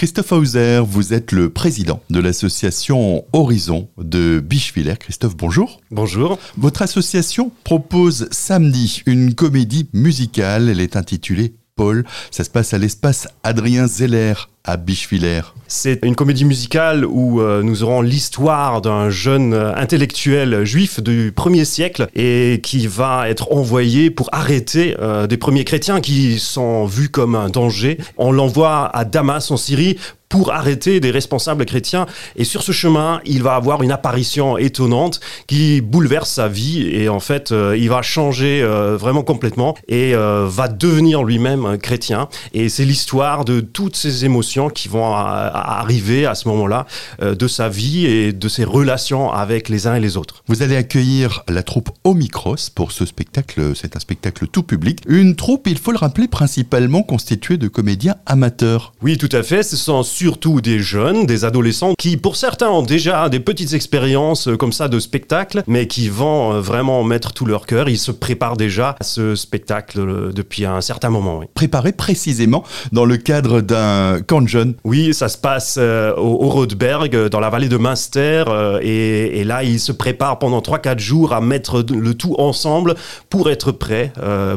Christophe Hauser, vous êtes le président de l'association Horizon de Bichevillers. Christophe, bonjour. Bonjour. Votre association propose samedi une comédie musicale. Elle est intitulée Ça se passe à l'espace Adrien Zeller à Bichevillers. C'est une comédie musicale où euh, nous aurons l'histoire d'un jeune euh, intellectuel juif du 1er siècle et qui va être envoyé pour arrêter euh, des premiers chrétiens qui sont vus comme un danger. On l'envoie à Damas en Syrie pour arrêter des responsables chrétiens. Et sur ce chemin, il va avoir une apparition étonnante qui bouleverse sa vie et en fait, il va changer vraiment complètement et va devenir lui-même chrétien. Et c'est l'histoire de toutes ces émotions qui vont arriver à ce moment-là euh, de sa vie et de ses relations avec les uns et les autres. Vous allez accueillir la troupe Omicros pour ce spectacle. C'est un spectacle tout public. Une troupe, il faut le rappeler, principalement constituée de comédiens amateurs. Oui, tout à fait. Ce sont surtout des jeunes, des adolescents qui, pour certains, ont déjà des petites expériences euh, comme ça de spectacle, mais qui vont euh, vraiment mettre tout leur cœur. Ils se préparent déjà à ce spectacle depuis un certain moment. Oui. Préparés précisément dans le cadre d'un camp jeune Oui, ça se passe euh, au, Rodberg, euh, dans la vallée de Münster, euh, et, là, ils se préparent pendant 3-4 jours à mettre le tout ensemble pour être prêts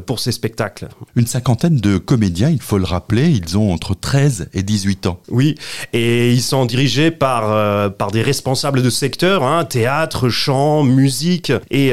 pour ces spectacles. Une cinquantaine de comédiens, il faut le rappeler, ils ont entre 13 et 18 ans. Oui, et ils sont dirigés par, par des responsables de secteur, hein, théâtre, chant, musique et,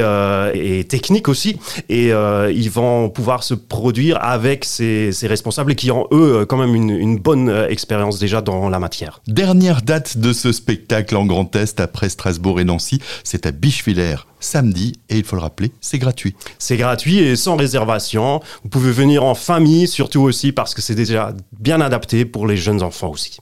et technique aussi, et ils vont pouvoir se produire avec ces, ces responsables qui ont, eux, quand même une, une bonne expérience expérience déjà dans la matière. Dernière date de ce spectacle en Grand Est après Strasbourg et Nancy, c'est à Bichevillers samedi et il faut le rappeler, c'est gratuit. C'est gratuit et sans réservation. Vous pouvez venir en famille surtout aussi parce que c'est déjà bien adapté pour les jeunes enfants aussi.